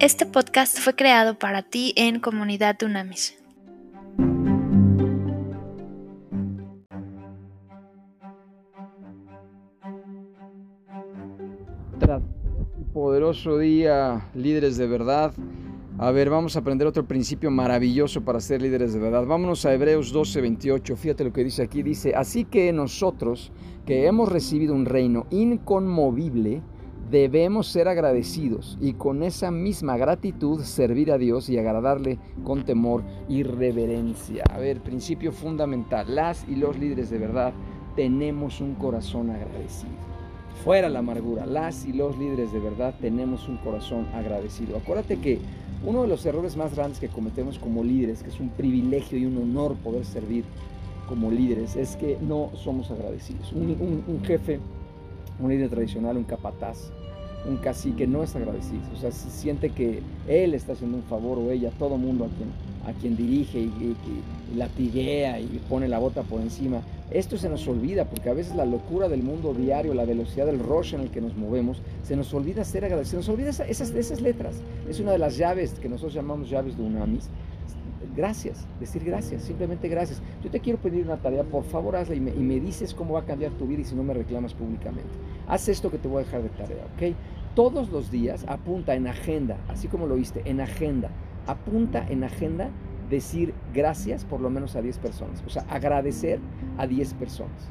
Este podcast fue creado para ti en Comunidad Dunamis. Poderoso día, líderes de verdad. A ver, vamos a aprender otro principio maravilloso para ser líderes de verdad. Vámonos a Hebreos 12, 28. Fíjate lo que dice aquí. Dice, así que nosotros que hemos recibido un reino inconmovible, debemos ser agradecidos y con esa misma gratitud servir a Dios y agradarle con temor y reverencia. A ver, principio fundamental, las y los líderes de verdad tenemos un corazón agradecido. Fuera la amargura, las y los líderes de verdad tenemos un corazón agradecido. Acuérdate que uno de los errores más grandes que cometemos como líderes, que es un privilegio y un honor poder servir como líderes, es que no somos agradecidos. Un, un jefe, un líder tradicional, un capataz, un cacique no es agradecido, o sea, se siente que él está haciendo un favor o ella, todo mundo a quien, a quien dirige y, latiguea y pone la bota por encima. Esto se nos olvida porque a veces la locura del mundo diario, la velocidad del rush en el que nos movemos, se nos olvida ser agradecidos, se nos olvida esas, esas letras. Es una de las llaves que nosotros llamamos llaves de Unamis, gracias, decir gracias, simplemente gracias. Yo te quiero pedir una tarea, por favor hazla y me, dices cómo va a cambiar tu vida y si no me reclamas públicamente. Haz esto que te voy a dejar de tarea, ¿ok? Todos los días apunta en agenda, así como lo viste, en agenda, apunta en agenda decir gracias por lo menos a 10 personas, o sea, agradecer a 10 personas.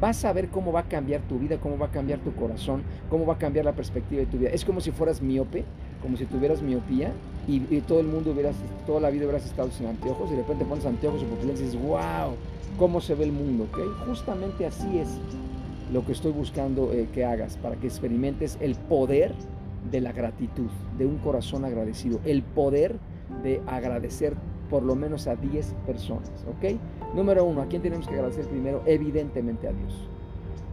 Vas a ver cómo va a cambiar tu vida, cómo va a cambiar tu corazón, cómo va a cambiar la perspectiva de tu vida. Es como si fueras miope, como si tuvieras miopía y, todo el mundo hubieras, toda la vida hubieras estado sin anteojos y de repente pones anteojos y dices, wow, cómo se ve el mundo, ¿ok? Justamente así es lo que estoy buscando eh, que hagas, para que experimentes el poder de la gratitud, de un corazón agradecido, el poder de agradecer por lo menos a 10 personas, ¿ok? Número uno, ¿a quién tenemos que agradecer primero? Evidentemente a Dios.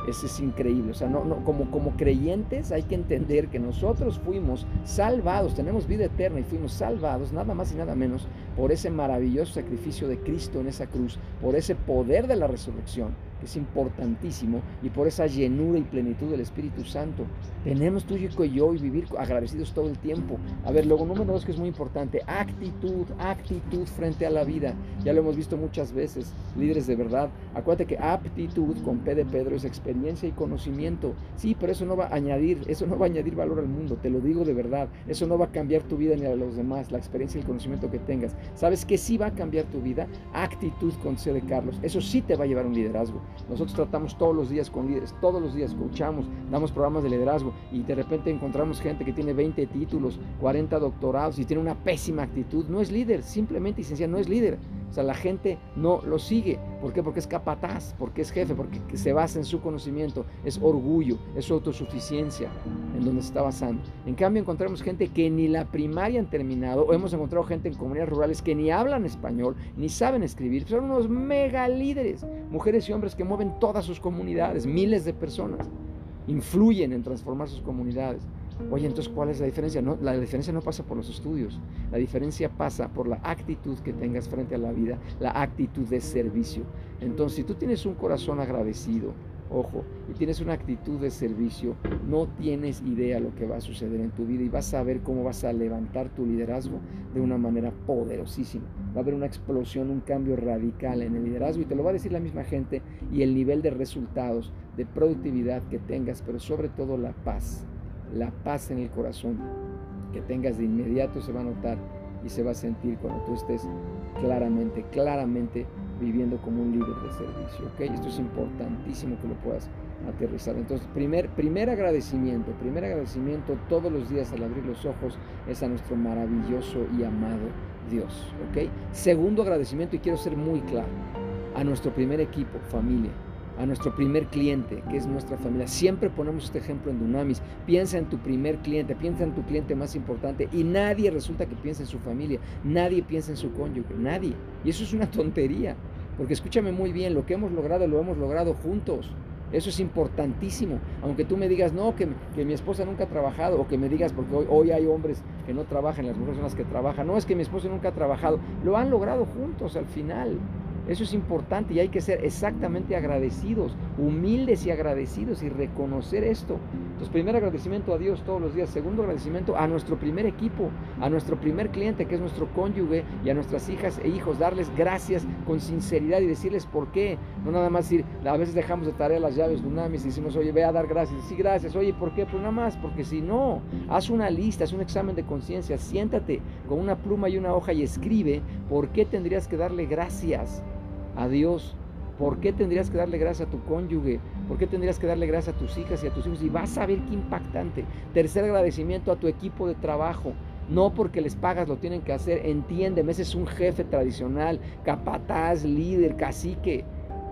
Eso es increíble. O sea, no, no, como, como creyentes hay que entender que nosotros fuimos salvados, tenemos vida eterna y fuimos salvados nada más y nada menos por ese maravilloso sacrificio de Cristo en esa cruz, por ese poder de la resurrección que es importantísimo, y por esa llenura y plenitud del Espíritu Santo. Tenemos tú y yo y vivir agradecidos todo el tiempo. A ver, luego número dos que es muy importante, actitud, actitud frente a la vida. Ya lo hemos visto muchas veces, líderes de verdad. Acuérdate que aptitud con P de Pedro es experiencia y conocimiento. Sí, pero eso no va a añadir, eso no va a añadir valor al mundo, te lo digo de verdad. Eso no va a cambiar tu vida ni a los demás, la experiencia y el conocimiento que tengas. ¿Sabes que sí va a cambiar tu vida? Actitud con C de Carlos. Eso sí te va a llevar un liderazgo. Nosotros tratamos todos los días con líderes, todos los días escuchamos, damos programas de liderazgo y de repente encontramos gente que tiene 20 títulos, 40 doctorados y tiene una pésima actitud. No es líder, simplemente y no es líder. O sea, la gente no lo sigue. ¿Por qué? Porque es capataz, porque es jefe, porque se basa en su conocimiento, es orgullo, es su autosuficiencia en donde se está basando. En cambio, encontramos gente que ni la primaria han terminado, o hemos encontrado gente en comunidades rurales que ni hablan español, ni saben escribir. Son unos mega líderes, mujeres y hombres que mueven todas sus comunidades, miles de personas, influyen en transformar sus comunidades. Oye, entonces, ¿cuál es la diferencia? No, la diferencia no pasa por los estudios, la diferencia pasa por la actitud que tengas frente a la vida, la actitud de servicio. Entonces, si tú tienes un corazón agradecido, ojo, y tienes una actitud de servicio, no tienes idea lo que va a suceder en tu vida y vas a ver cómo vas a levantar tu liderazgo de una manera poderosísima. Va a haber una explosión, un cambio radical en el liderazgo y te lo va a decir la misma gente y el nivel de resultados, de productividad que tengas, pero sobre todo la paz la paz en el corazón que tengas de inmediato se va a notar y se va a sentir cuando tú estés claramente, claramente viviendo como un líder de servicio. ¿ok? Esto es importantísimo que lo puedas aterrizar. Entonces, primer, primer agradecimiento, primer agradecimiento todos los días al abrir los ojos es a nuestro maravilloso y amado Dios. ¿ok? Segundo agradecimiento, y quiero ser muy claro, a nuestro primer equipo, familia a nuestro primer cliente, que es nuestra familia. Siempre ponemos este ejemplo en Dunamis. Piensa en tu primer cliente, piensa en tu cliente más importante y nadie resulta que piensa en su familia, nadie piensa en su cónyuge, nadie. Y eso es una tontería, porque escúchame muy bien, lo que hemos logrado lo hemos logrado juntos. Eso es importantísimo. Aunque tú me digas, no, que, mi esposa nunca ha trabajado, o que me digas, porque hoy, hoy, hay hombres que no trabajan, las mujeres son las que trabajan. No, es que mi esposa nunca ha trabajado. Lo han logrado juntos al final. Eso es importante y hay que ser exactamente agradecidos, humildes y agradecidos y reconocer esto. Entonces, primer agradecimiento a Dios todos los días. Segundo agradecimiento a nuestro primer equipo, a nuestro primer cliente que es nuestro cónyuge y a nuestras hijas e hijos. Darles gracias con sinceridad y decirles por qué. No nada más decir, a veces dejamos de tarea las llaves de Unamis y decimos, oye, ve a dar gracias. Sí, gracias. Oye, ¿por qué? Pues nada más, porque si no, haz una lista, haz un examen de conciencia, siéntate con una pluma y una hoja y escribe por qué tendrías que darle gracias a Dios. ¿Por qué tendrías que darle gracias a tu cónyuge? ¿Por qué tendrías que darle gracias a tus hijas y a tus hijos? Y vas a ver qué impactante. Tercer agradecimiento a tu equipo de trabajo. No porque les pagas lo tienen que hacer. Entiéndeme, ese es un jefe tradicional, capataz, líder, cacique.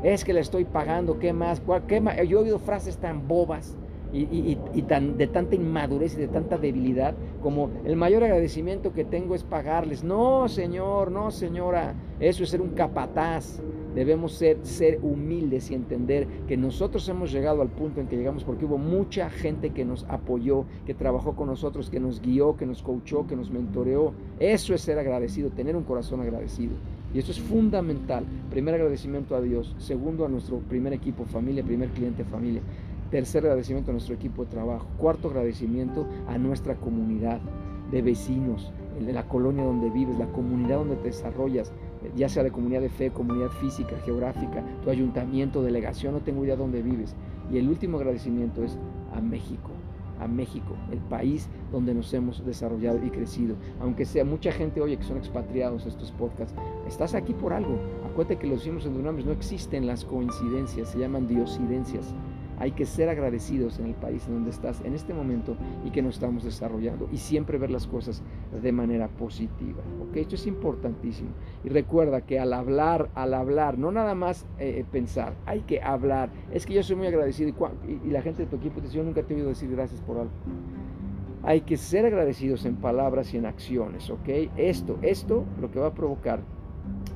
Es que le estoy pagando, ¿qué más? ¿Qué más? Yo he oído frases tan bobas y, tan, de tanta inmadurez y de tanta debilidad como el mayor agradecimiento que tengo es pagarles. No, señor, no, señora, eso es ser un capataz. Debemos ser, ser humildes y entender que nosotros hemos llegado al punto en que llegamos porque hubo mucha gente que nos apoyó, que trabajó con nosotros, que nos guió, que nos coachó, que nos mentoreó. Eso es ser agradecido, tener un corazón agradecido. Y eso es fundamental. Primer agradecimiento a Dios. Segundo a nuestro primer equipo, familia, primer cliente, familia. Tercer agradecimiento a nuestro equipo de trabajo. Cuarto agradecimiento a nuestra comunidad de vecinos, la colonia donde vives, la comunidad donde te desarrollas, ya sea de comunidad de fe, comunidad física, geográfica, tu ayuntamiento, delegación, no tengo idea dónde vives. Y el último agradecimiento es a México, a México, el país donde nos hemos desarrollado y crecido. Aunque sea mucha gente oye que son expatriados estos podcasts, estás aquí por algo. Acuérdate que los hicimos en Dunamis, no existen las coincidencias, se llaman diosidencias. Hay que ser agradecidos en el país en donde estás en este momento y que nos estamos desarrollando y siempre ver las cosas de manera positiva. ¿ok? Esto es importantísimo. Y recuerda que al hablar, al hablar, no nada más eh, eh, pensar, hay que hablar. Es que yo soy muy agradecido y, la gente de tu equipo dice, yo nunca te he oído decir gracias por algo. Hay que ser agradecidos en palabras y en acciones, ¿ok? Esto, esto lo que va a provocar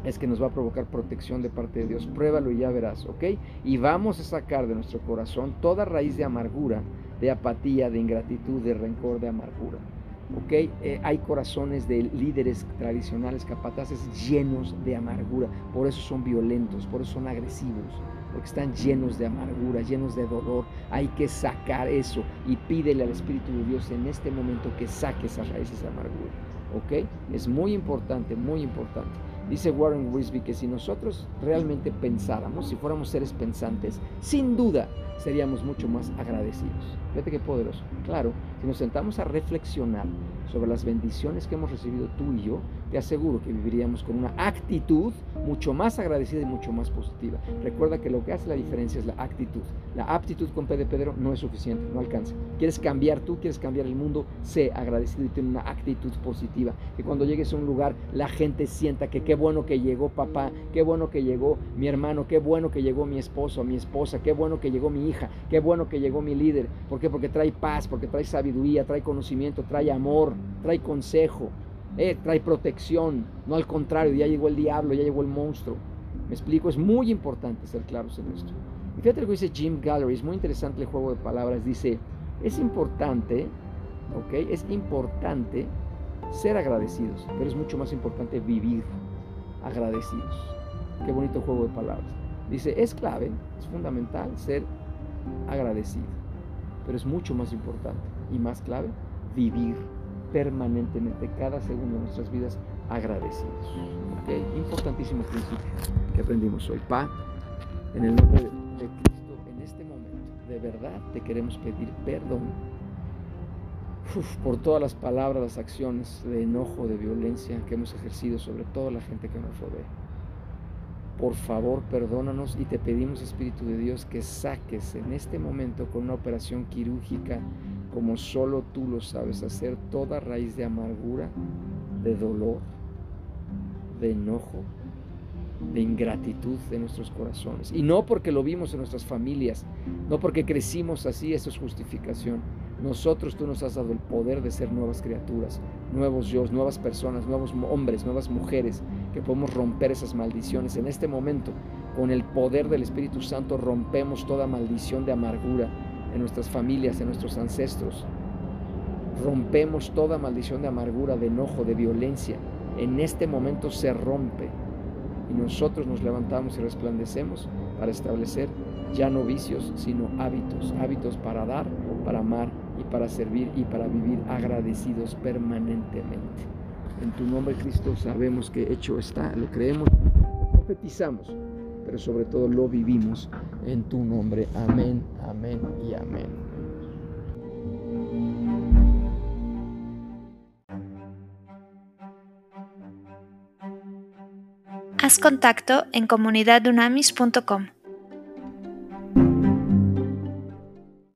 es que nos va a provocar protección de parte de Dios. Pruébalo y ya verás, ¿ok? Y vamos a sacar de nuestro corazón toda raíz de amargura, de apatía, de ingratitud, de rencor, de amargura. ¿ok? Eh, hay corazones de líderes tradicionales capataces llenos de amargura, por eso son violentos, por eso son agresivos, porque están llenos de amargura, llenos de dolor. Hay que sacar eso y pídele al Espíritu de Dios en este momento que saque esas raíces de amargura, ¿ok? Es muy importante, muy importante. Dice Warren Wisby que si nosotros realmente pensáramos, si fuéramos seres pensantes, sin duda seríamos mucho más agradecidos. Fíjate qué poderoso. Claro, si nos sentamos a reflexionar sobre las bendiciones que hemos recibido tú y yo, te aseguro que viviríamos con una actitud mucho más agradecida y mucho más positiva. Recuerda que lo que hace la diferencia es la actitud. La aptitud con P de Pedro no es suficiente, no alcanza. Quieres cambiar tú, quieres cambiar el mundo, sé agradecido y ten una actitud positiva. Que cuando llegues a un lugar la gente sienta que qué bueno que llegó papá, qué bueno que llegó mi hermano, qué bueno que llegó mi esposo, mi esposa, qué bueno que llegó mi hija, qué bueno que llegó mi líder. ¿Por qué? Porque trae paz, porque trae sabiduría, trae conocimiento, trae amor, trae consejo. Eh, trae protección, no al contrario, ya llegó el diablo, ya llegó el monstruo. Me explico, es muy importante ser claros en esto. Y fíjate lo que dice Jim Gallery, es muy interesante el juego de palabras. Dice, es importante, ¿ok? Es importante ser agradecidos, pero es mucho más importante vivir agradecidos. Qué bonito juego de palabras. Dice, es clave, es fundamental ser agradecido, pero es mucho más importante y más clave vivir permanentemente, cada segundo de nuestras vidas, agradecidos. ¿Okay? Importantísimo principio que aprendimos hoy. Pa, en el nombre de Cristo, en este momento, de verdad te queremos pedir perdón por todas las palabras, las acciones de enojo, de violencia que hemos ejercido sobre toda la gente que nos rodea. Por favor, perdónanos y te pedimos, Espíritu de Dios, que saques en este momento con una operación quirúrgica como solo tú lo sabes hacer, toda raíz de amargura, de dolor, de enojo, de ingratitud de nuestros corazones. Y no porque lo vimos en nuestras familias, no porque crecimos así, eso es justificación. Nosotros tú nos has dado el poder de ser nuevas criaturas, nuevos yo, nuevas personas, nuevos hombres, nuevas mujeres, que podemos romper esas maldiciones. En este momento, con el poder del Espíritu Santo, rompemos toda maldición de amargura, en nuestras familias, en nuestros ancestros. Rompemos toda maldición de amargura, de enojo, de violencia. En este momento se rompe y nosotros nos levantamos y resplandecemos para establecer ya no vicios, sino hábitos, hábitos para dar, para amar y para servir y para vivir agradecidos permanentemente. En tu nombre, Cristo, sabemos que hecho está, lo creemos, lo profetizamos, pero sobre todo lo vivimos en tu nombre. Amén, amén y amén. Haz contacto en comunidadunamis.com.